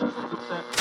Set.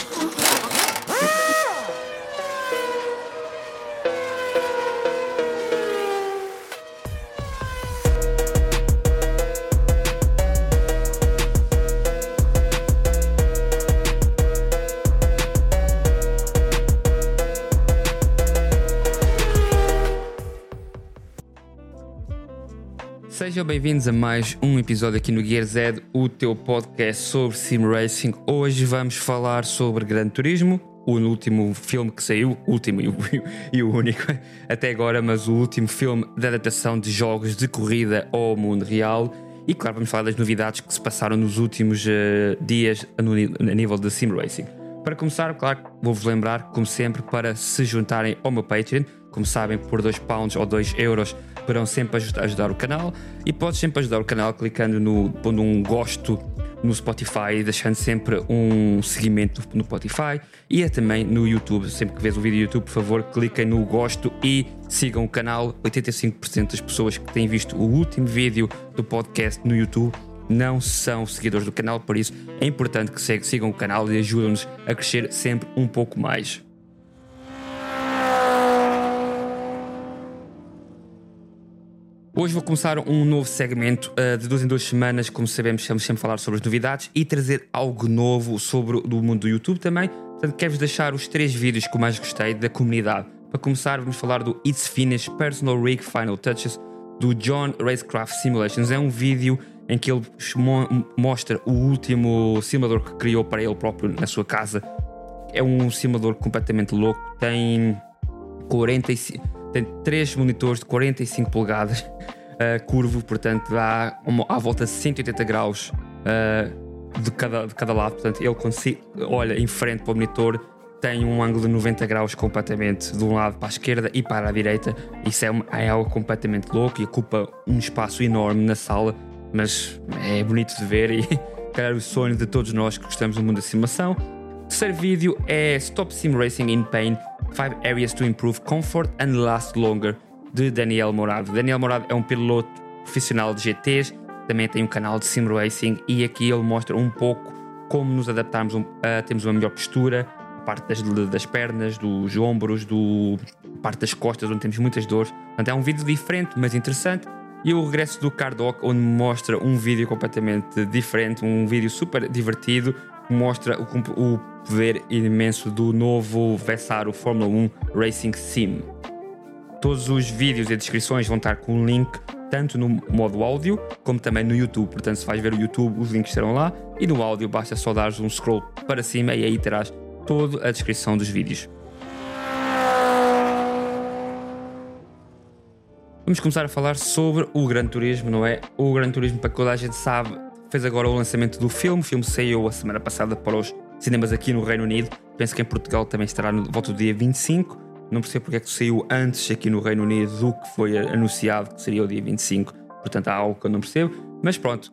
Sejam bem-vindos a mais um episódio aqui no Gear Z, o teu podcast sobre sim racing. Hoje vamos falar sobre Gran Turismo, o último filme que saiu, último e o, único até agora, mas o último filme de adaptação de jogos de corrida ao mundo real. E claro, vamos falar das novidades que se passaram nos últimos uh, dias a nível de sim racing. Para começar, claro, vou-vos lembrar, como sempre, para se juntarem ao meu Patreon. Como sabem, por 2 pounds ou 2 euros poderão sempre ajudar o canal e podes sempre ajudar o canal clicando no pondo um gosto no Spotify, deixando sempre um seguimento no Spotify e é também no YouTube. Sempre que vês o vídeo do YouTube, por favor, cliquem no gosto e sigam o canal. 85% das pessoas que têm visto o último vídeo do podcast no YouTube não são seguidores do canal, por isso é importante que sigam o canal e ajudem-nos a crescer sempre um pouco mais. Hoje vou começar um novo segmento uh, de duas em duas semanas. Como sabemos, vamos sempre falar sobre as novidades e trazer algo novo sobre o mundo do YouTube também. Portanto, quero-vos deixar os três vídeos que eu mais gostei da comunidade. Para começar, vamos falar do It's Finish Personal Rig Final Touches do John Racecraft Simulations. É um vídeo em que ele mo mostra o último simulador que criou para ele próprio na sua casa. É um simulador completamente louco. Tem 45 tem três monitores de 45 polegadas, uh, curvo, portanto dá uma, à volta de 180 graus uh, de, cada, de cada lado. Portanto, ele quando se olha em frente para o monitor tem um ângulo de 90 graus completamente de um lado para a esquerda e para a direita. Isso é, uma, é algo completamente louco e ocupa um espaço enorme na sala, mas é bonito de ver e calhar o sonho de todos nós que gostamos do mundo da simulação. O terceiro vídeo é Stop Sim Racing in Pain 5 Areas to Improve Comfort and Last Longer, de Daniel Morado. Daniel Morado é um piloto profissional de GTs, também tem um canal de sim racing e aqui ele mostra um pouco como nos adaptarmos a termos uma melhor postura, a parte das, das pernas, dos ombros, do parte das costas, onde temos muitas dores. Portanto, é um vídeo diferente, mas interessante. E o regresso do Cardoc, onde mostra um vídeo completamente diferente, um vídeo super divertido, mostra o, o poder imenso do novo Vessaro Fórmula 1 Racing Sim. Todos os vídeos e descrições vão estar com um link tanto no modo áudio como também no YouTube. Portanto, se vais ver o YouTube, os links estarão lá e no áudio basta só dar um scroll para cima e aí terás toda a descrição dos vídeos. Vamos começar a falar sobre o Gran Turismo, não é? O Gran Turismo, para que toda a gente sabe, fez agora o lançamento do filme. O filme saiu a semana passada para os cinemas aqui no Reino Unido. Penso que em Portugal também estará no volta do dia 25. Não percebo porque é que saiu antes aqui no Reino Unido do que foi anunciado que seria o dia 25. Portanto, há algo que eu não percebo. Mas pronto,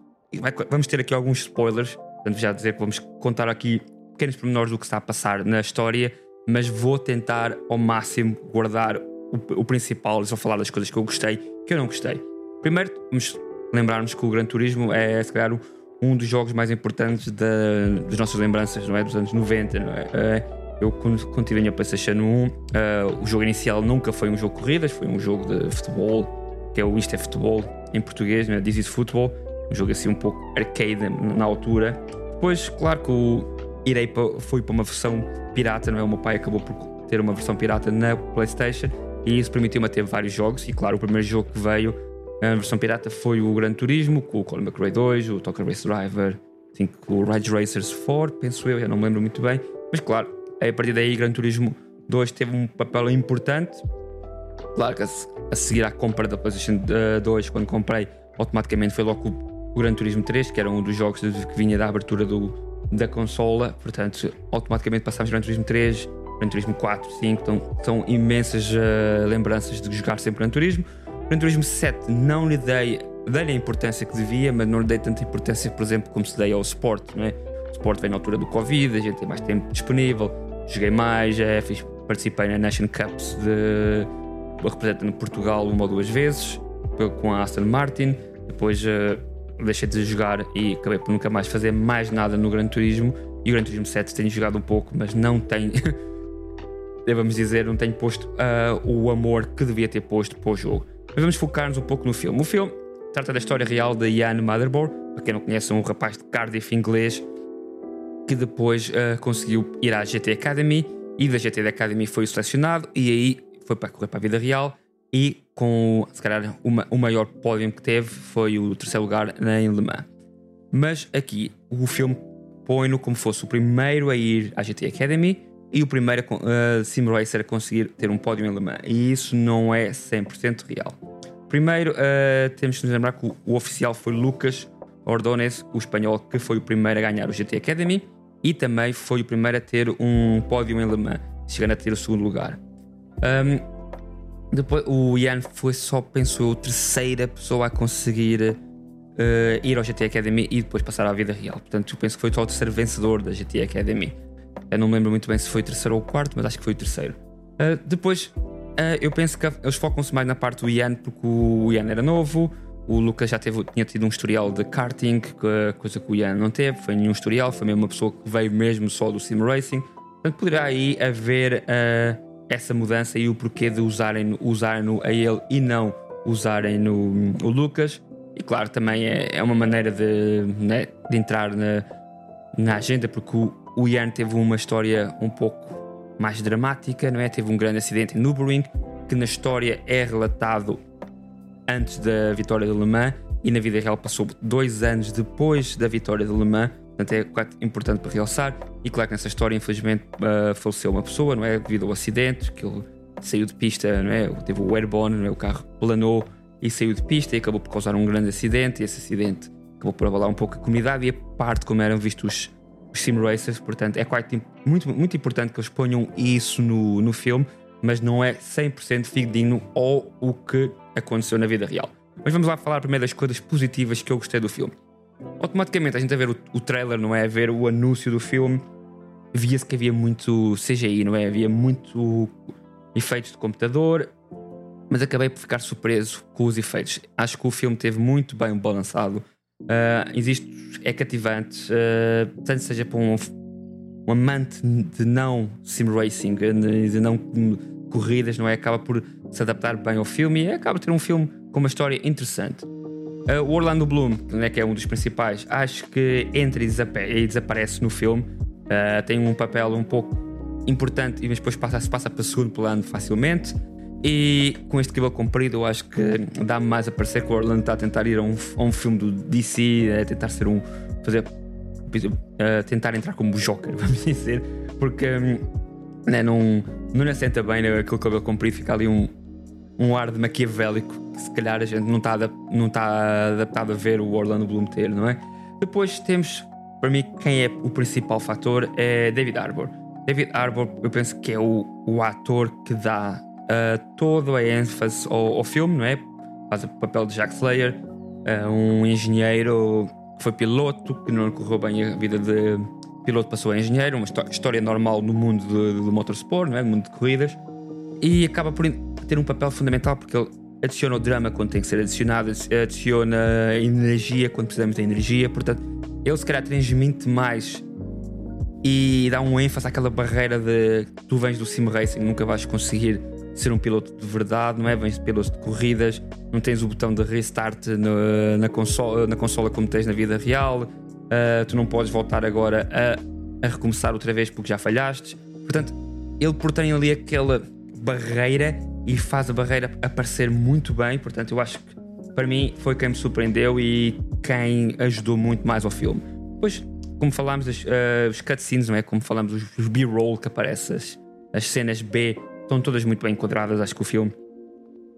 vamos ter aqui alguns spoilers. Portanto, já dizer que vamos contar aqui pequenos pormenores do que está a passar na história. Mas vou tentar ao máximo guardar o, o principal e só falar das coisas que eu gostei que eu não gostei. Primeiro, vamos lembrarmos que o Gran Turismo é, se calhar, um dos jogos mais importantes da, das nossas lembranças, não é? Dos anos 90, não é? Eh, eu, quando, tive a minha PlayStation 1, uh, eh, o jogo inicial nunca foi um jogo de corridas, foi um jogo de futebol, que é o Isto é Futebol em português, não é? This is Football, um jogo assim um pouco arcade na altura. Depois, claro que o irei para, fui para uma versão pirata, não é? O meu pai acabou por ter uma versão pirata na PlayStation e isso permitiu-me ter vários jogos. E claro, o primeiro jogo que veio a versão pirata foi o Gran Turismo, com o Colin McRae 2, o Tokyo Race Driver, assim, o Ridge Racers 4, penso eu, já não me lembro muito bem. Mas claro, a partir daí, Gran Turismo 2 teve um papel importante. Claro que a, seguir à compra da PlayStation 2, quando comprei, automaticamente foi logo o, o Gran Turismo 3, que era um dos jogos que vinha da abertura do, da consola. Portanto, automaticamente passámos Gran Turismo 3, Gran Turismo 4, 5. Então, são imensas uh, lembranças de jogar sempre Gran Turismo. Gran Turismo 7 não lhe dei, dei a importância que devia, mas não lhe dei tanta importância, por exemplo, como se dei ao Sport. Não é? O Sport vem na altura do Covid, a gente tem mais tempo disponível, joguei mais, é, fiz, participei na Nation Cups de representando Portugal uma ou duas vezes com a Aston Martin. Depois uh, deixei de jogar e acabei por nunca mais fazer mais nada no Gran Turismo. e o Gran Turismo 7 tenho jogado um pouco, mas não tenho, devemos dizer, não tenho posto uh, o amor que devia ter posto para o jogo. Mas vamos focar-nos um pouco no filme. O filme trata da história real de Ian Motherboard, para quem não conhece, um rapaz de Cardiff inglês que depois uh, conseguiu ir à GT Academy e da GT Academy foi selecionado e aí foi para correr para a vida real e com, se calhar, uma, o maior pódio que teve foi o terceiro lugar em Le Mans. Mas aqui o filme põe-no como fosse o primeiro a ir à GT Academy e o primeiro uh, sim racer a conseguir ter um pódio em Le Mans. E isso não é 100% real. Primeiro, uh, temos de nos lembrar que o, o, oficial foi Lucas Ordonez, o espanhol, que foi o primeiro a ganhar o GT Academy e também foi o primeiro a ter um pódio em Le Mans, chegando a ter o segundo lugar. Um, depois, o Ian foi só, penso eu, a terceira pessoa a conseguir uh, ir ao GT Academy e depois passar à vida real. Portanto, eu penso que foi só o terceiro vencedor da GT Academy. Eu não me lembro muito bem se foi o terceiro ou o quarto, mas acho que foi o terceiro. Uh, depois, uh, eu penso que eles focam-se mais na parte do Ian, porque o Ian era novo, o Lucas já teve, tinha tido um historial de karting, coisa que o Ian não teve, foi nenhum historial, foi mesmo uma pessoa que veio mesmo só do sim racing. Portanto, poderá aí haver uh, essa mudança e o porquê de usarem, usarem a ele e não usarem no, o Lucas. E claro, também é, é uma maneira de, né, de entrar na, na agenda, porque o, o Ian teve uma história um pouco mais dramática, não é? Teve um grande acidente em Nürburgring, que na história é relatado antes da vitória de Le Mans e na vida real passou dois anos depois da vitória de Le Mans. Portanto, é importante para realçar. E claro que nessa história, infelizmente, uh, faleceu uma pessoa, não é? Devido ao acidente, que ele saiu de pista, não é? Teve o airborne, não é? O carro planou e saiu de pista e acabou por causar um grande acidente. E esse acidente acabou por abalar um pouco a comunidade e a parte como eram vistos os, sim racers. Portanto, é quite, muito, muito importante que eles ponham isso no, no filme, mas não é 100% fidedigno ou o que aconteceu na vida real. Mas vamos lá falar primeiro das coisas positivas que eu gostei do filme. Automaticamente a gente a ver o, o trailer, não é? A ver o anúncio do filme, via-se que havia muito CGI, não é? Havia muito efeitos de computador, mas acabei por ficar surpreso com os efeitos. Acho que o filme teve muito bem balançado. Uh, existe, é cativante, uh, tanto seja para um, um amante de não sim racing, de não corridas, não é? Acaba por se adaptar bem ao filme e acaba por ter um filme com uma história interessante. Uh, o Orlando Bloom, né, que é um dos principais, acho que entra e, e desaparece no filme. Uh, tem um papel um pouco importante e depois passa, passa para segundo plano facilmente. E com este cabelo comprido, eu acho que dá-me mais a parecer que o Orlando está a tentar ir a um, a um filme do DC, a tentar ser um. fazer. Uh, tentar entrar como Joker, vamos dizer, porque um, né, não, não lhe assenta bem né, aquele cabelo comprido, fica ali um, um ar de maquiavélico que se calhar a gente não está não tá adaptado a ver o Orlando Bloom ter, não é? Depois temos, para mim, quem é o principal fator é David Harbour. David Harbour, eu penso que é o, o ator que dá uh, toda a ênfase ao, ao, filme, não é? Faz o papel de Jack Slayer, uh, um engenheiro que foi piloto, que não correu bem a vida de piloto passou a engenheiro, uma história normal no mundo do, do motorsport, não é? no mundo de corridas, e acaba por ter um papel fundamental porque ele adiciona o drama quando tem que ser adicionado, adiciona energia quando precisamos de energia, portanto, ele se calhar transmite mais e dá um ênfase àquela barreira de tu vens do sim racing, nunca vais conseguir ser um piloto de verdade, não é? Vens de piloto de corridas, não tens o botão de restart no, na, consola, na consola como tens na vida real, uh, tu não podes voltar agora a, a, recomeçar outra vez porque já falhaste. Portanto, ele porém ali aquela barreira e faz a barreira aparecer muito bem. Portanto, eu acho que para mim foi quem me surpreendeu e quem ajudou muito mais ao filme. Depois, como falámos, uh, os cutscenes, não é? Como falámos, os, os B-roll que aparecem, as, as cenas B estão todas muito bem enquadradas. Acho que o filme,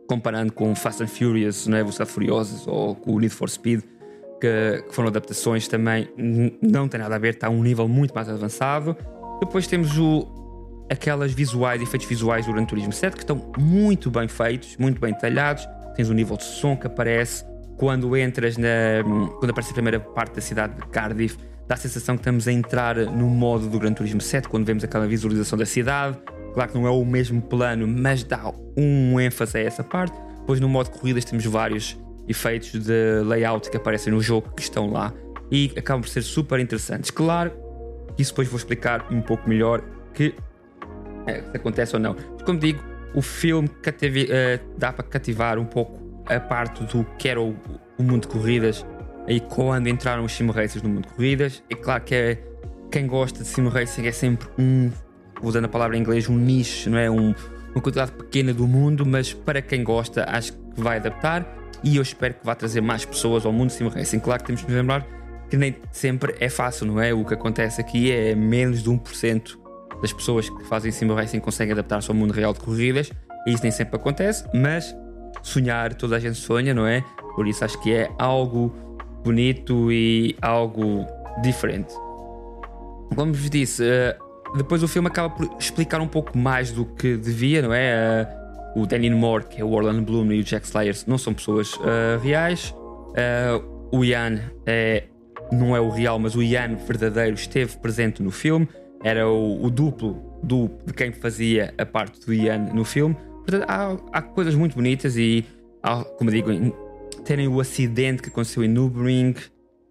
comparando com Fast and Furious, não é? Velocidade Furiosos ou com o Need for Speed, que, que foram adaptações também, não tem nada a ver, está a um nível muito mais avançado. Depois temos o, aquelas visuais, efeitos visuais do Gran Turismo 7 que estão muito bem feitos, muito bem detalhados. Tens o nível de som que aparece quando entras na. quando aparece a primeira parte da cidade de Cardiff. Dá a sensação que estamos a entrar no modo do Gran Turismo 7 quando vemos aquela visualização da cidade. Claro que não é o mesmo plano, mas dá um ênfase a essa parte. Depois no modo corridas temos vários efeitos de layout que aparecem no jogo que estão lá e acabam por ser super interessantes. Claro Isso depois vou explicar um pouco melhor que é, se acontece ou não. Como digo, o filme cative, uh, dá para cativar um pouco a parte do que era o, o mundo de corridas e quando entraram os sim racers no mundo de corridas. É claro que é, quem gosta de sim racing é sempre um, usando a palavra em inglês, um nicho, não é? Um, uma quantidade pequena do mundo, mas para quem gosta, acho que vai adaptar e eu espero que vá trazer mais pessoas ao mundo de sim racing. Claro que temos que nos lembrar que nem sempre é fácil, não é? O que acontece aqui é menos de 1% das pessoas que fazem sim racing conseguem adaptar-se ao mundo real de corridas e isso nem sempre acontece, mas sonhar, toda a gente sonha, não é? Por isso acho que é algo bonito e algo diferente. Como vos disse, eh, depois o filme acaba por explicar um pouco mais do que devia, não é? Eh, o Danny Moore, que é o Orlando Bloom e o Jack Slayers, não são pessoas uh, reais. Uh, o Ian é, não é o real, mas o Ian verdadeiro esteve presente no filme. Era o, o duplo do, de quem fazia a parte do Ian no filme. Portanto, há, há coisas muito bonitas e, há, como digo, terem o acidente que aconteceu em Nürburgring,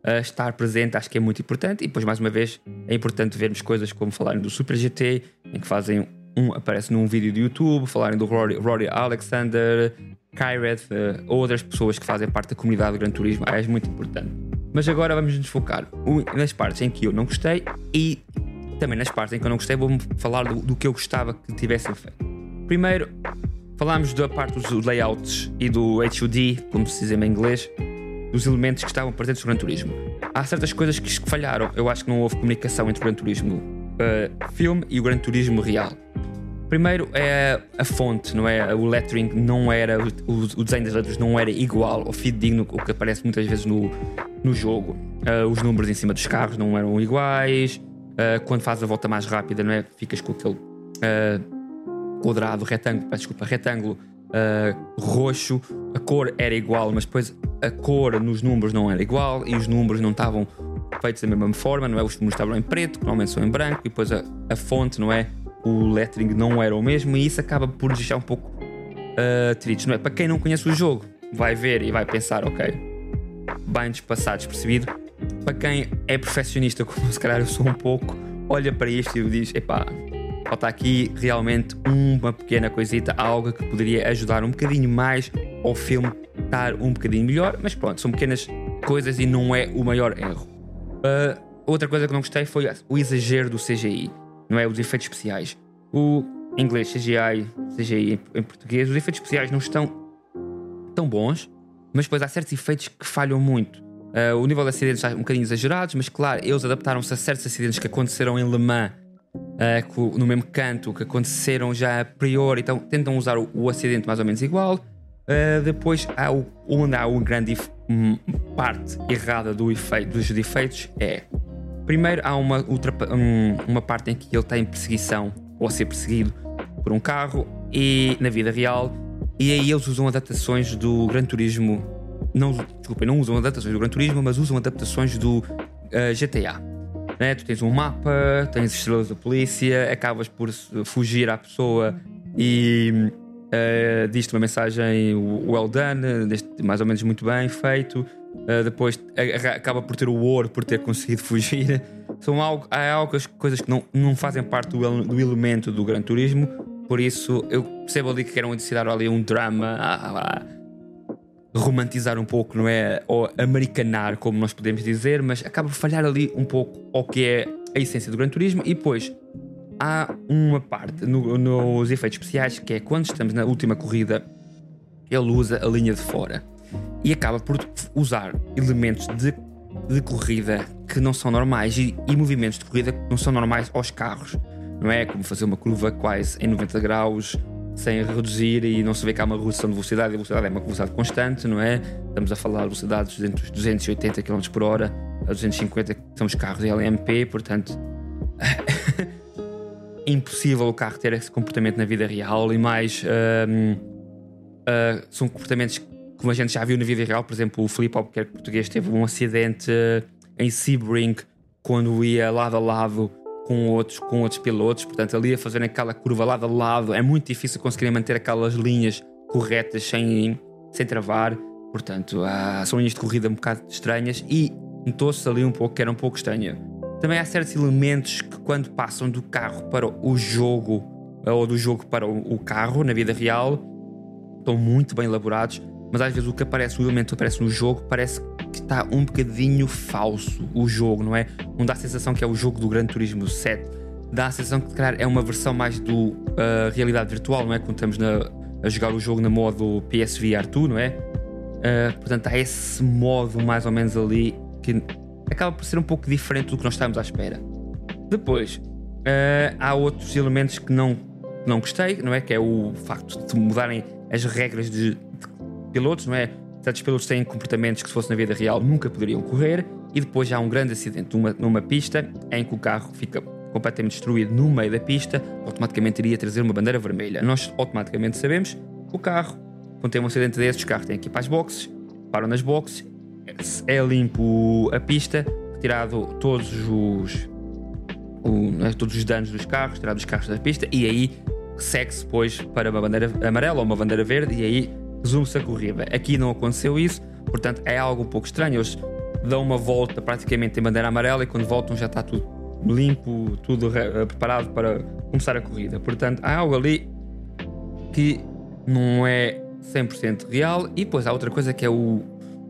uh, estar presente acho que é muito importante. E depois, mais uma vez, é importante vermos coisas como falarem do Super GT, em que fazem um, aparece num vídeo do YouTube, falarem do Rory, Rory Alexander, Kyret, uh, outras pessoas que fazem parte da comunidade do Gran Turismo. é muito importante. Mas agora vamos nos focar nas partes em que eu não gostei e também nas partes em que eu não gostei, vou falar do, do que eu gostava que tivessem feito. Primeiro, falámos da parte dos layouts e do HUD, como se diz em inglês, dos elementos que estavam presentes no Gran Turismo. Há certas coisas que falharam. Eu acho que não houve comunicação entre o Gran Turismo uh, filme e o Gran Turismo real. Primeiro é a fonte, não é? O lettering não era, o, o desenho das letras não era igual ou fidedigno o que aparece muitas vezes no, no jogo. Uh, os números em cima dos carros não eram iguais. Uh, quando fazes a volta mais rápida, não é? Ficas com aquele quadrado, retângulo, desculpa, retângulo uh, roxo, a cor era igual, mas depois a cor nos números não era igual e os números não estavam feitos da mesma forma, não é? Os números estavam em preto, normalmente são em branco, e depois a, a fonte, não é? O lettering não era o mesmo e isso acaba por deixar um pouco uh, triste, não é? Para quem não conhece o jogo, vai ver e vai pensar, ok, bem despassado, despercebido. Para quem é perfeccionista, como se calhar eu sou um pouco, olha para isto e diz: epá, falta aqui realmente uma pequena coisita, algo que poderia ajudar um bocadinho mais ao filme estar um bocadinho melhor, mas pronto, são pequenas coisas e não é o maior erro. Uh, outra coisa que não gostei foi o exagero do CGI, não é? Os efeitos especiais. O inglês CGI, CGI em português, os efeitos especiais não estão tão bons, mas depois há certos efeitos que falham muito. Uh, o nível de acidentes está um bocadinho exagerados, mas claro, eles adaptaram-se a certos acidentes que aconteceram em Le Mans uh, no mesmo canto que aconteceram já a priori, então tentam usar o, o acidente mais ou menos igual. Uh, depois, há o, onde há uma grande um, parte errada do efeito, dos efeitos é. Primeiro, há uma, um, uma parte em que ele está em perseguição ou a ser perseguido por um carro e na vida real, e aí eles usam adaptações do Gran Turismo. Não, desculpa, não usam adaptações do Gran Turismo, mas usam adaptações do uh, GTA né? Tu tens um mapa, tens estrelas da polícia, acabas por fugir à pessoa e uh, diz-te uma mensagem well done, mais ou menos muito bem feito. Uh, depois acaba por ter o ouro por ter conseguido fugir. São algo, há algumas coisas que não, não fazem parte do, do elemento do Gran Turismo, por isso eu percebo ali que querem adicionar ali um drama. Ah, ah, romantizar um pouco, não é? Ou americanar, como nós podemos dizer, mas acaba por falhar ali um pouco ao que é a essência do Gran Turismo. E depois há uma parte no, nos efeitos especiais que é quando estamos na última corrida, ele usa a linha de fora e acaba por usar elementos de, de corrida que não são normais e, e movimentos de corrida que não são normais aos carros. Não é como fazer uma curva quase em 90 graus, sem reduzir e não se vê que há uma redução de velocidade, a velocidade é uma velocidade constante, não é? Estamos a falar de velocidades entre os 280 km por hora a 250 que são os carros LMP, portanto impossível o carro ter esse comportamento na vida real e mais uh, são comportamentos como a gente já viu na vida real, por exemplo, o Felipe Albuquerque português teve um acidente uh, em Sebring quando ia lado a lado com outros, com outros pilotos, portanto, ali a fazer aquela curva lado a lado, é muito difícil conseguir manter aquelas linhas corretas sem, sem travar. Portanto, são linhas de corrida um bocado estranhas e notou-se ali um pouco que era um pouco estranha. Também há certos elementos que, quando passam do carro para o jogo, ou do jogo para o carro, na vida real, estão muito bem elaborados. Mas às vezes o que aparece, o elemento que aparece no jogo, parece que está um bocadinho falso. O jogo, não é? Não dá a sensação que é o jogo do Gran Turismo 7. Dá a sensação que, calhar, é uma versão mais do uh, realidade virtual, não é? Quando estamos na, a jogar o jogo na modo PSVR 2, não é? Uh, portanto, há esse modo mais ou menos ali que acaba por ser um pouco diferente do que nós estamos à espera. Depois, uh, há outros elementos que não, não gostei, não é? Que é o facto de mudarem as regras de, de pilotos, não é? Certos pilotos têm comportamentos que, se fosse na vida real, nunca poderiam correr. E depois há um grande acidente numa, numa pista em que o carro fica completamente destruído no meio da pista, automaticamente iria trazer uma bandeira vermelha. Nós automaticamente sabemos que o carro, quando tem um acidente desses, o carro tem que ir para as boxes, param nas boxes, é limpo a pista, retirado todos os, o, né, todos os danos dos carros, tirado os carros da pista e aí segue-se depois para uma bandeira amarela ou uma bandeira verde e aí resume-se a corrida. Aqui não aconteceu isso, portanto é algo um pouco estranho. Eles dão uma volta praticamente em bandeira amarela e quando voltam já está tudo limpo, tudo eh, preparado para começar a corrida. Portanto, há algo ali que não é 100% real. E depois há outra coisa que é o,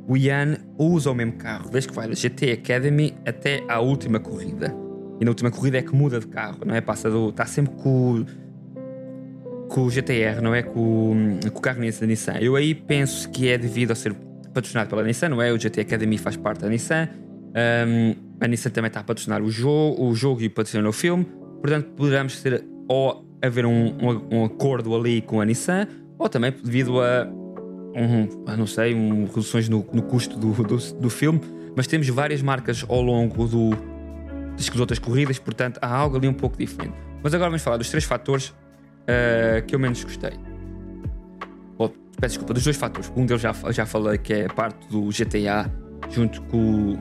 o Ian usa o mesmo carro, desde que vai da GT Academy até à última corrida. E na última corrida é que muda de carro, não é? Passa do. Está sempre com, com o GTR, não é? Com, com o carro da Nissan. Eu aí penso que é devido a ser patrocinado pela Nissan, não é? O GT Academy faz parte da Nissan. Um, a Nissan também está a patrocinar o jogo, o jogo e patrocinar o filme. Portanto, poderemos ter ou haver um, um, um, acordo ali com a Nissan, ou também devido a, um, a não sei, um, reduções no, no custo do, do, do, filme. Mas temos várias marcas ao longo do, das outras corridas, portanto há algo ali um pouco diferente. Mas agora vamos falar dos três fatores uh, que eu menos gostei. Oh, peço desculpa, dos dois fatores. Um deles já, já falei que é a parte do GTA junto com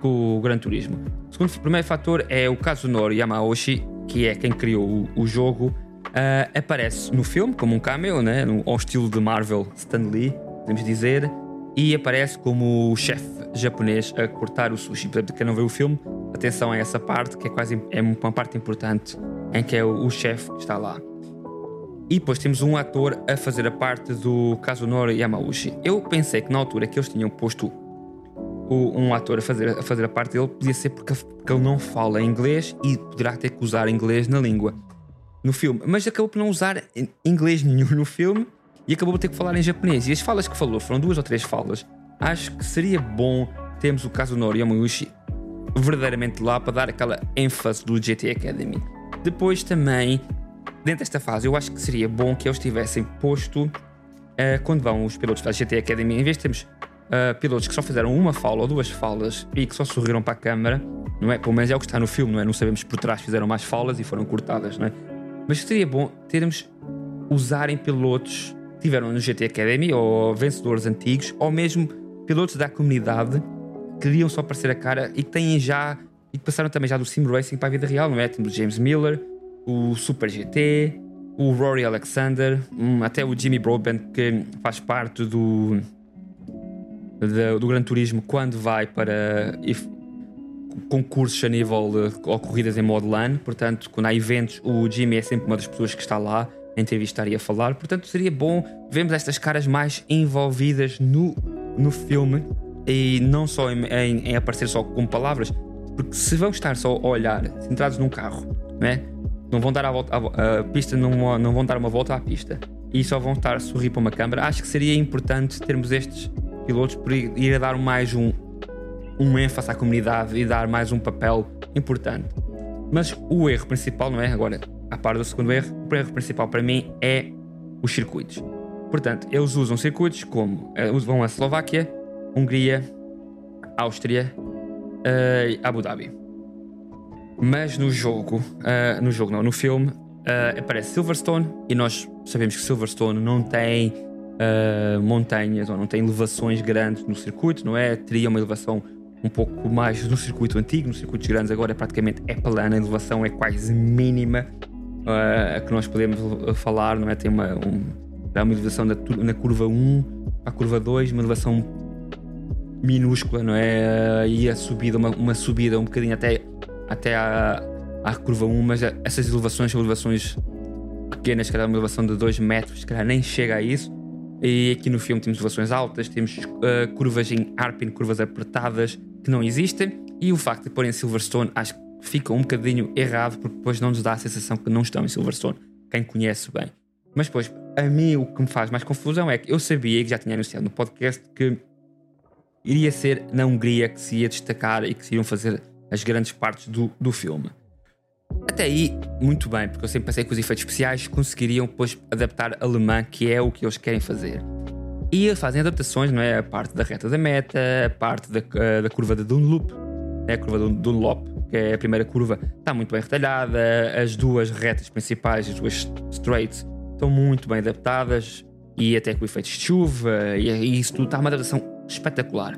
com o Gran Turismo. O segundo, primeiro fator é o Kazunori Yamauchi, que é quem criou o, o jogo. Uh, aparece no filme como um cameo, né? no, ao estilo de Marvel Stan Lee, podemos dizer, e aparece como o chefe japonês a cortar o sushi. Portanto, quem não vê o filme, atenção a essa parte, que é quase é uma parte importante em que é o, o chefe que está lá. E depois temos um ator a fazer a parte do Kazunori Yamauchi. Eu pensei que na altura que eles tinham posto um ator a fazer, a fazer a parte dele podia ser porque, porque ele não fala inglês e poderá ter que usar inglês na língua no filme, mas acabou por não usar inglês nenhum no filme e acabou por ter que falar em japonês. E as falas que falou foram duas ou três falas. Acho que seria bom termos o caso Nori Yamauchi verdadeiramente lá para dar aquela ênfase do GT Academy. Depois também, dentro desta fase, eu acho que seria bom que eles tivessem posto uh, quando vão os pilotos da GT Academy, em vez de termos uh, pilotos que só fizeram uma fala ou duas falas e que só sorriram para a câmara, não é? Pelo menos é o que está no filme, não é? Não sabemos por trás fizeram mais falas e foram cortadas, não é? Mas seria bom termos usarem pilotos que tiveram no GT Academy ou vencedores antigos ou mesmo pilotos da comunidade que queriam só aparecer a cara e que têm já e que passaram também já do sim racing para a vida real, não é? Temos o James Miller, o Super GT, o Rory Alexander, um, até o Jimmy Broadbent que faz parte do de, do Gran Turismo quando vai para concursos a nível de, ou corridas em modo LAN. Portanto, quando há eventos, o Jimmy é sempre uma das pessoas que está lá a entrevistar e a falar. Portanto, seria bom vermos estas caras mais envolvidas no, no filme e não só em, em, em aparecer só com palavras, porque se vão estar só a olhar, centrados num carro, né? não vão dar a, volta, a pista, não, vão dar uma volta à pista e só vão estar a sorrir para uma câmera, acho que seria importante termos estes pilotos por ir a dar mais um, um ênfase à comunidade e dar mais um papel importante. Mas o erro principal, não é? Agora, a par do segundo erro, o erro principal para mim é os circuitos. Portanto, eles usam circuitos como vão a Eslováquia, Hungria, Áustria uh, Abu Dhabi. Mas no jogo, uh, no jogo não, no filme, uh, aparece Silverstone e nós sabemos que Silverstone não tem uh, montanhas ou não tem elevações grandes no circuito, não é? Teria uma elevação um pouco mais no circuito antigo, nos circuitos grandes agora praticamente é plana, a elevação é quase mínima uh, que nós podemos falar, não é? Tem uma, um, uma elevação na, na curva 1 para a curva 2, uma elevação minúscula, não é? Uh, e a subida, uma, uma subida um bocadinho até até à, curva 1, mas essas elevações são elevações pequenas, cada uma elevação de 2 metros, calhar nem chega a isso. E aqui no filme temos elevações altas, temos uh, curvas em Arpin, curvas apertadas que não existem. E o facto de porem Silverstone acho que fica um bocadinho errado, porque depois não nos dá a sensação que não estão em Silverstone, quem conhece bem. Mas depois, a mim o que me faz mais confusão é que eu sabia que já tinha anunciado no podcast que iria ser na Hungria que se ia destacar e que se iriam fazer as grandes partes do, do filme. Até aí, muito bem, porque eu sempre pensei que os efeitos especiais conseguiriam depois adaptar alemã, que é o que eles querem fazer. E fazem adaptações, não é? A parte da reta da meta, a parte da, da curva de Dunlop, né? a curva do Dunlop, que é a primeira curva, está muito bem retalhada, as duas retas principais, as duas straights, estão muito bem adaptadas, e até com efeitos de chuva, e, e isso tudo está uma adaptação espetacular.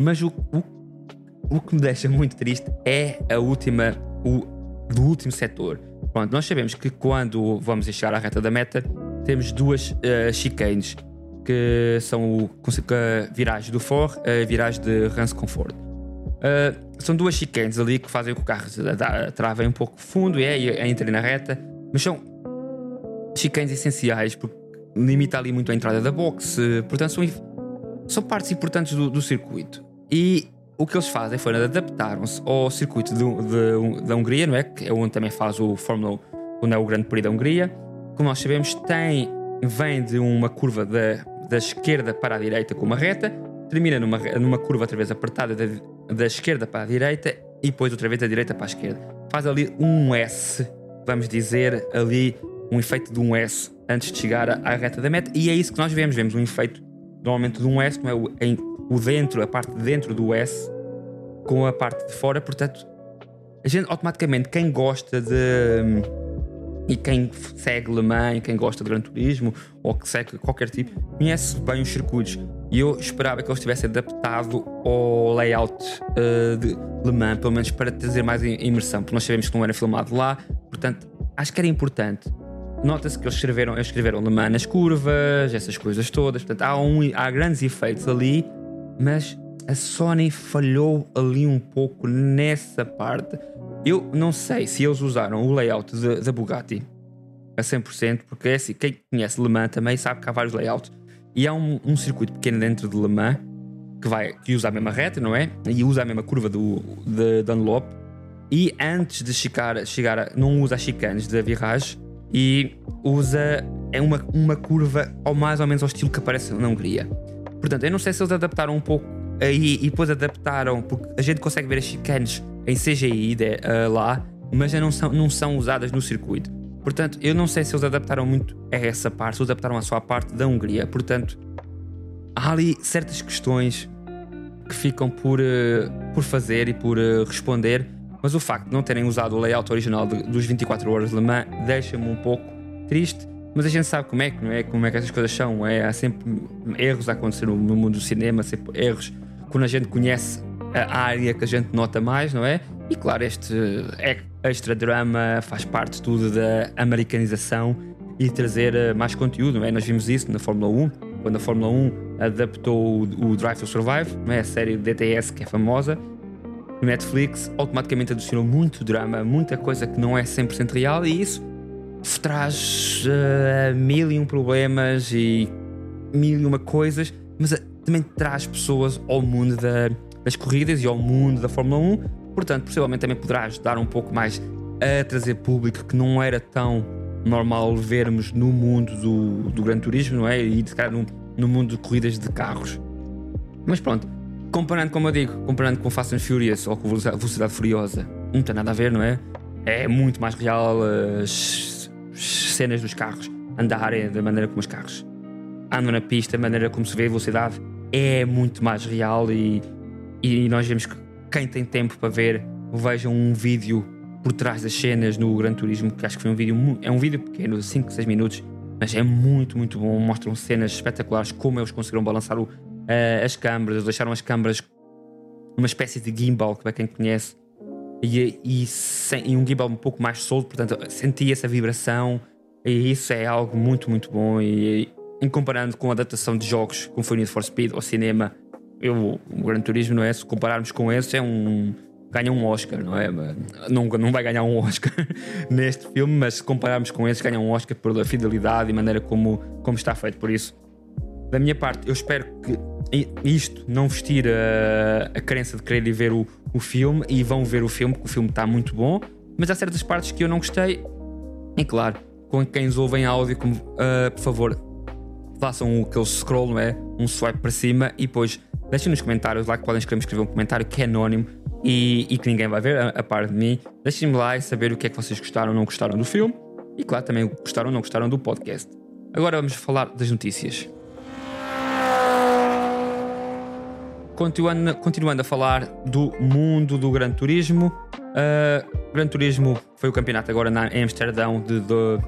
Mas o, o, o que me deixa muito triste é a última, o do último setor. Pronto, nós sabemos que quando vamos chegar à reta da meta, temos duas uh, chicanes, que são o, a viragem do For a viragem de Rance Comfort. Uh, são duas chicanes ali que fazem com que o carro trave um pouco fundo e é, entre na reta, mas são chicanes essenciais porque limita ali muito a entrada da boxe, portanto são, são partes importantes do, do circuito. E o que eles fazem foi adaptaram-se ao circuito de, de, da Hungria, não é? Que é onde também faz o Fórmula 1, onde é o Grande Prix da Hungria. Como nós sabemos, tem, vem de uma curva da, da esquerda para a direita com uma reta, termina numa, numa curva outra vez apertada da, da esquerda para a direita e depois outra vez da direita para a esquerda. Faz ali um S, vamos dizer, ali um efeito de um S antes de chegar à, reta da meta, e é isso que nós vemos. Vemos um efeito normalmente de um S, não é? O, em, o dentro, a parte de dentro do S com a parte de fora, portanto, a gente automaticamente, quem gosta de. E quem segue Le Mans, quem gosta de Gran Turismo ou que segue qualquer tipo, conhece bem os circuitos. E eu esperava que eles tivessem adaptado ao layout uh, de Le Mans, pelo menos para trazer mais imersão, porque nós sabemos que não era filmado lá, portanto, acho que era importante. Nota-se que eles escreveram, eles escreveram Le Mans nas curvas, essas coisas todas, portanto, há, um, há grandes efeitos ali mas a Sony falhou ali um pouco nessa parte. Eu não sei se eles usaram o layout da Bugatti a 100%, porque é assim, quem conhece Le Mans também sabe que há vários layouts. E há um, um circuito pequeno dentro de Le Mans que, vai, que usa a mesma reta, não é? E usa a mesma curva do, de Dunlop. E antes de chegar, chegar a, não usa as chicanes da viragem e usa é uma, uma curva ao mais ou menos ao estilo que aparece na Hungria. Portanto, eu não sei se eles adaptaram um pouco aí e depois adaptaram, porque a gente consegue ver as chicanes em CGI de, uh, lá, mas já não são, não são usadas no circuito. Portanto, eu não sei se eles adaptaram muito a essa parte, se adaptaram só a parte da Hungria. Portanto, há ali certas questões que ficam por, uh, por fazer e por uh, responder, mas o facto de não terem usado o layout original de, dos 24 horas de Le Mans deixa-me um pouco triste mas a gente sabe como é que não é, como é que essas coisas são. É, há sempre erros a acontecer no, mundo do cinema, sempre erros quando a gente conhece a área que a gente nota mais, não é? E claro, este extra drama faz parte tudo da americanização e trazer eh, mais conteúdo, não é? Nós vimos isso na Fórmula 1, quando a Fórmula 1 adaptou o, Drive to Survive, não é? a série DTS que é famosa, Netflix, automaticamente adicionou muito drama, muita coisa que não é 100% real e isso traz uh, mil e um problemas e mil e uma coisas, mas uh, também traz pessoas ao mundo da, das corridas e ao mundo da Fórmula 1. Portanto, possivelmente também poderá ajudar um pouco mais a trazer público que não era tão normal vermos no mundo do, do Gran Turismo, não é? E se calhar no, no mundo de corridas de carros. Mas pronto, comparando, como eu digo, comparando com Fast and Furious ou com Velocidade Furiosa, não tem nada a ver, não é? É muito mais real. As cenas dos carros andarem da maneira como os carros andam na pista, a maneira como se vê a velocidade é muito mais real e, e nós vemos que quem tem tempo para ver vejam um vídeo por trás das cenas no Gran Turismo, que acho que foi um vídeo é um vídeo pequeno, de 5, 6 minutos, mas é muito, muito bom. Mostram cenas espetaculares, como eles conseguiram balançar o, uh, as câmaras, deixaram as câmaras uma espécie de gimbal, que para quem conhece, e, e, sem, e um gimbal um pouco mais solto, portanto senti essa vibração e isso é algo muito, muito bom. E, em comparando com a adaptação de jogos como foi Need for Speed ou cinema, eu, o Gran Turismo, não é? Se compararmos com esse, é um, ganha um Oscar, não é? Não, não vai ganhar um Oscar neste filme, mas se compararmos com esses, ganha um Oscar pela fidelidade e maneira como, como está feito. Por isso, da minha parte, eu espero que isto não vestir a, a crença de querer ver o, o filme e vão ver o filme, porque o filme está muito bom, mas há certas partes que eu não gostei. E claro, com quem nos ouvem áudio, como, uh, por favor, façam aquele scroll, não é? Um swipe para cima e depois deixem nos comentários lá que podem escrever, escrever um comentário que é anónimo e, e que ninguém vai ver, a, a par de mim. Deixem-me lá e saber o que é que vocês gostaram ou não gostaram do filme e, claro, também gostaram ou não gostaram do podcast. Agora vamos falar das notícias. Continuando, continuando a falar do mundo do Gran Turismo, uh, Gran Turismo foi o campeonato agora na, em Amsterdão de, de,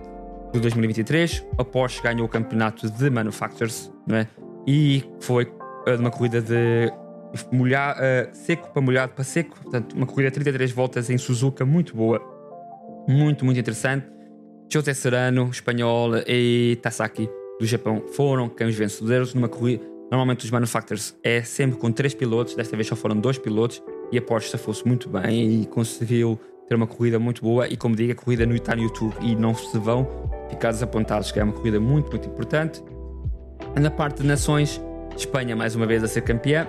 de 2023. A Porsche ganhou o campeonato de Manufacturers é? e foi uh, uma corrida de molhar, uh, seco para molhado para seco. Portanto, uma corrida de 33 voltas em Suzuka, muito boa, muito, muito interessante. José Serrano, espanhol, e Tasaki, do Japão, foram quem os vencedores numa corrida Normalmente os manufacturers é sempre com três pilotos, desta vez só foram dois pilotos e a Porsche fosse muito bem e conseguiu ter uma corrida muito boa e como digo, a corrida no, no YouTube e não se vão ficar desapontados, que é uma corrida muito, muito importante. Na parte de nações, Espanha mais uma vez a ser campeã,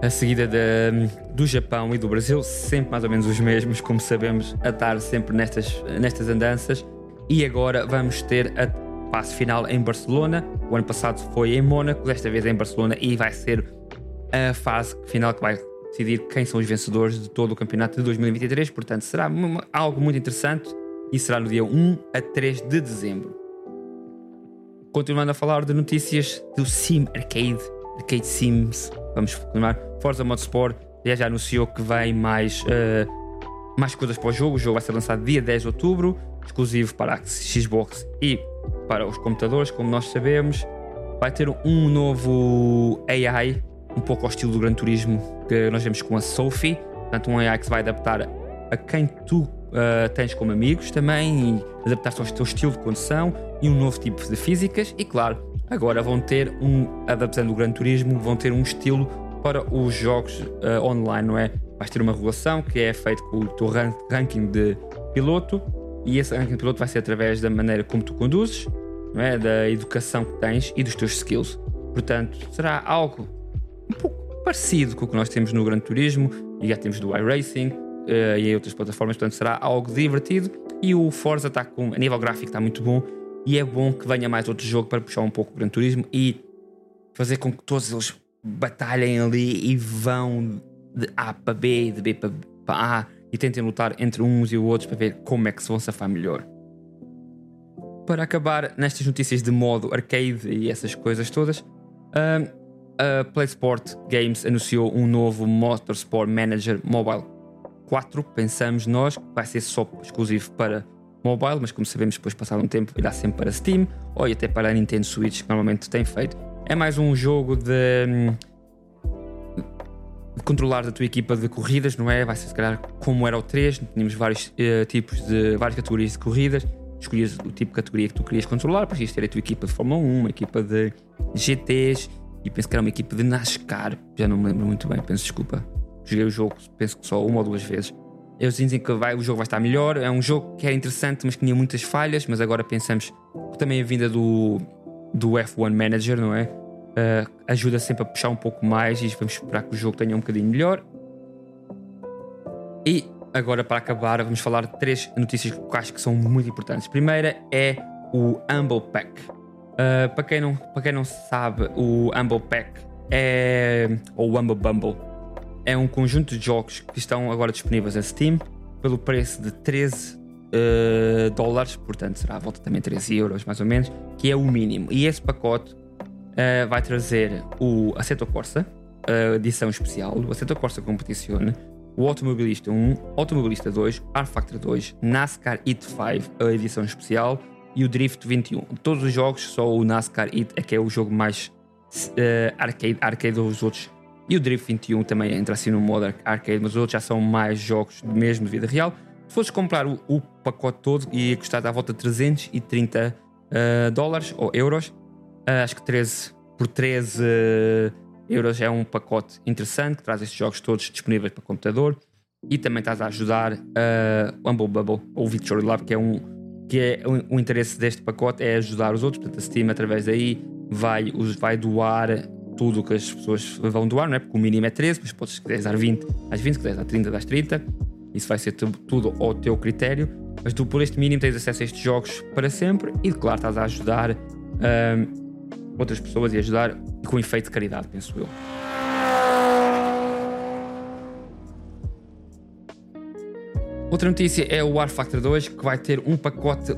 a seguida de, do Japão e do Brasil, sempre mais ou menos os mesmos, como sabemos, a estar sempre nestas, nestas andanças. E agora vamos ter a passo final em Barcelona. O ano passado foi em Mónaco, desta vez em Barcelona, e vai ser a fase final que vai decidir quem são os vencedores de todo o campeonato de 2023. Portanto, será algo muito interessante e será no dia 1 a 3 de dezembro. Continuando a falar de notícias do Sim Arcade, Arcade Sims, vamos continuar. Forza Motorsport já, já anunciou que vem mais, uh, mais coisas para o jogo. O jogo vai ser lançado dia 10 de outubro, exclusivo para Xbox e para os computadores, como nós sabemos. Vai ter um novo AI, um pouco ao estilo do Gran Turismo que nós vemos com a Sophie. Portanto, um AI que se vai adaptar a quem tu uh, tens como amigos também e adaptar-se ao teu estilo de condução e um novo tipo de físicas. E claro, agora vão ter um, adaptando o Gran Turismo, vão ter um estilo para os jogos uh, online, não é? Vais ter uma regulação que é feita com o teu ranking de piloto e esse ranking de piloto vai ser através da maneira como tu conduzes, é? da educação que tens e dos teus skills. Portanto, será algo um pouco parecido com o que nós temos no Gran Turismo e já temos do iRacing uh, e em outras plataformas. Portanto, será algo divertido. E o Forza está com, a nível gráfico está muito bom e é bom que venha mais outro jogo para puxar um pouco o Gran Turismo e fazer com que todos eles batalhem ali e vão de A para B, de B para A e tentem lutar entre uns e outros para ver como é que se vão safar melhor. Para acabar nestas notícias de modo arcade e essas coisas todas, a PlaySport Games anunciou um novo Motorsport Manager Mobile 4. Pensamos nós que vai ser só exclusivo para mobile, mas como sabemos, depois de passar um tempo, irá sempre para Steam ou até para a Nintendo Switch, que normalmente tem feito. É mais um jogo de hum, controlar a tua equipa de corridas, não é? Vai ser se calhar como era o 3, tínhamos vários uh, tipos de várias categorias de corridas, escolhias o tipo de categoria que tu querias controlar, para ter a tua equipa de Fórmula 1, uma equipa de GTs e penso que era uma equipa de NASCAR, já não me lembro muito bem, penso desculpa. Joguei o jogo, penso que só uma ou duas vezes. Eles dizem que vai, o jogo vai estar melhor, é um jogo que era interessante, mas que tinha muitas falhas, mas agora pensamos que também a vinda do, do F1 Manager, não é? uh, ajuda sempre a puxar um pouco mais e vamos esperar que o jogo tenha um bocadinho melhor. E agora, para acabar, vamos falar de três notícias que acho que são muito importantes. Primeira é o Humble Pack. Uh, para, quem não, para quem não sabe, o Humble Pack é. ou Humble Bumble é um conjunto de jogos que estão agora disponíveis na Steam pelo preço de 13 uh, ah, dólares, portanto será à volta também 13 euros mais ou menos, que é o mínimo. E esse pacote uh, vai trazer o Assetto Corsa, edição especial, o Assetto Corsa Competizione, o Automobilista 1, Automobilista 2, R-Factor 2, NASCAR Heat 5, a edição especial, e o Drift 21. Todos os jogos, só o NASCAR Heat é que é o jogo mais uh, arcade, arcade dos outros. E o Drift 21 também entra assim no modo arcade, mas os outros já são mais jogos mesmo de vida real. Se fosses comprar o, o pacote todo, ia custar à volta de 330 uh, dólares ou euros. Uh, acho que 13 por 13 uh, euros é um pacote interessante que traz estes jogos todos disponíveis para computador. e também estás a ajudar uh, Humble Bubble ou Victory Lab, que é um que é o, o, interesse deste pacote é ajudar os outros, portanto a Steam através daí vai, os, vai doar tudo o que as pessoas vão doar, não é? Porque o mínimo é 13, mas podes, se quiseres dar 20, às 20, se quiseres dar 30, das 30. Isso vai ser tudo ao teu critério. Mas tu, por este mínimo, tens acesso a estes jogos para sempre e, claro, estás a ajudar um, outras pessoas e ajudar com efeito de caridade, penso eu. Outra notícia é o War Factor 2 que vai ter um pacote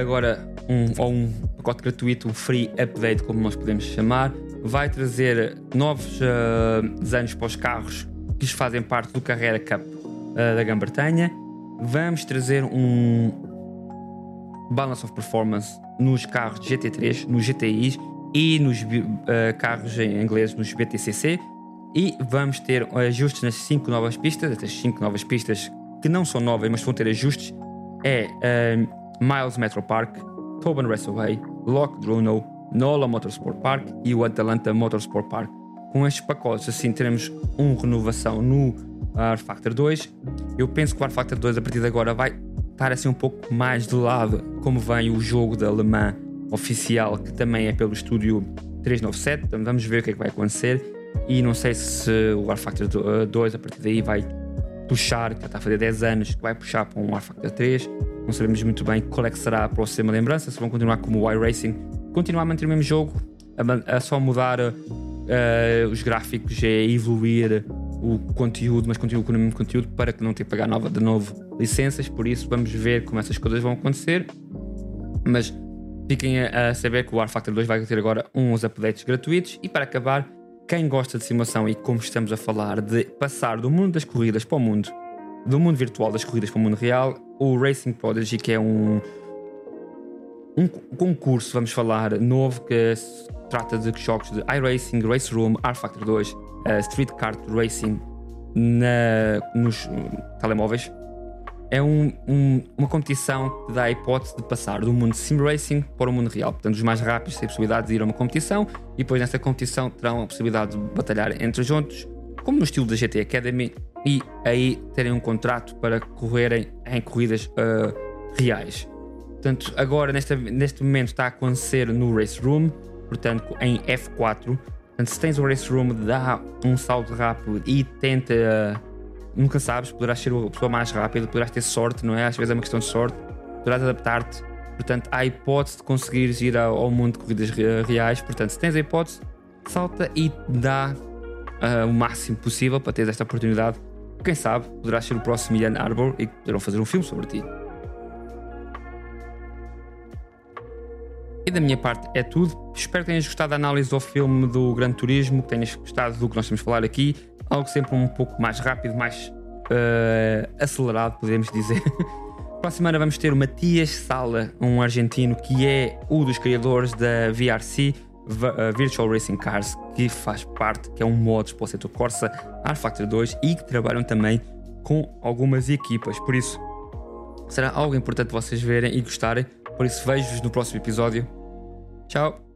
agora um, ou um pacote gratuito, um free update, como nós podemos chamar. Vai trazer novos uh, desenhos para os carros que fazem parte do Carrera Cup uh, da Grã-Bretanha. Vamos trazer um balance of performance nos carros GT3, nos GTIs e nos uh, carros inglês, nos BTCC. E vamos ter ajustes nas 5 novas pistas, estas 5 novas pistas que não são novas, mas vão ter ajustes, é uh, Miles Metro Park, Tobin Raceway, Lock Druno, Nola Motorsport Park e o Atalanta Motorsport Park. Com estes pacotes, assim, teremos uma renovação no R Factor 2. Eu penso que o R Factor 2, a partir de agora, vai estar assim um pouco mais de lado, como vem o jogo da Le Mans oficial, que também é pelo estúdio 397. Então vamos ver o que é que vai acontecer. E não sei se o R Factor 2, a partir daí, vai puxar, que está a fazer 10 anos, que vai puxar para um R-Factor 3. Não sabemos muito bem qual é que será a próxima lembrança, se vão continuar como o iRacing, continuar a manter o mesmo jogo, a, a só mudar uh, os gráficos, é evoluir o conteúdo, mas continuar com o mesmo conteúdo para que não tenha que pagar nova, de novo licenças. Por isso, vamos ver como essas coisas vão acontecer. Mas fiquem a, saber que o R-Factor 2 vai ter agora uns updates gratuitos. E para acabar, quem gosta de simulação e como estamos a falar de passar do mundo das corridas para o mundo, do mundo virtual das corridas para o mundo real, o Racing Prodigy, que é um, um concurso, vamos falar, novo, que se trata de jogos de iRacing, Race Room, R Factor 2, uh, Street Kart Racing na, nos telemóveis é um, um, uma competição que dá a hipótese de passar do mundo sim racing para o mundo real. Portanto, os mais rápidos têm a possibilidade de ir a uma competição e depois nessa competição terão a possibilidade de batalhar entre juntos, como no estilo da GT Academy, e aí terem um contrato para correrem em corridas uh, reais. Portanto, agora neste, neste momento está a acontecer no Race Room, portanto, em F4. Portanto, se tens o Race Room, dá um salto rápido e tenta. Uh, nunca sabes, poderás ser a pessoa mais rápida, poderás ter sorte, não é? Às vezes é uma questão de sorte, poderás adaptar-te. Portanto, há hipótese de conseguires ir ao, mundo de corridas reais. Portanto, se tens a hipótese, salta e dá uh, o máximo possível para teres esta oportunidade. Quem sabe, poderás ser o próximo Ian Arbor e poderão fazer um filme sobre ti. E da minha parte é tudo. Espero que tenhas gostado da análise do filme do Gran Turismo, que tenhas gostado do que nós estamos a falar aqui algo sempre um pouco mais rápido, mais uh, acelerado, podemos dizer. Para a semana vamos ter o Matias Sala, um argentino que é um dos criadores da VRC, eh, Virtual Racing Cars, que faz parte, que é um modo para o setor Corsa, R Factor 2 e que trabalham também com algumas equipas. Por isso, será algo importante vocês verem e gostarem. Por isso, vejo-vos no próximo episódio. Tchau!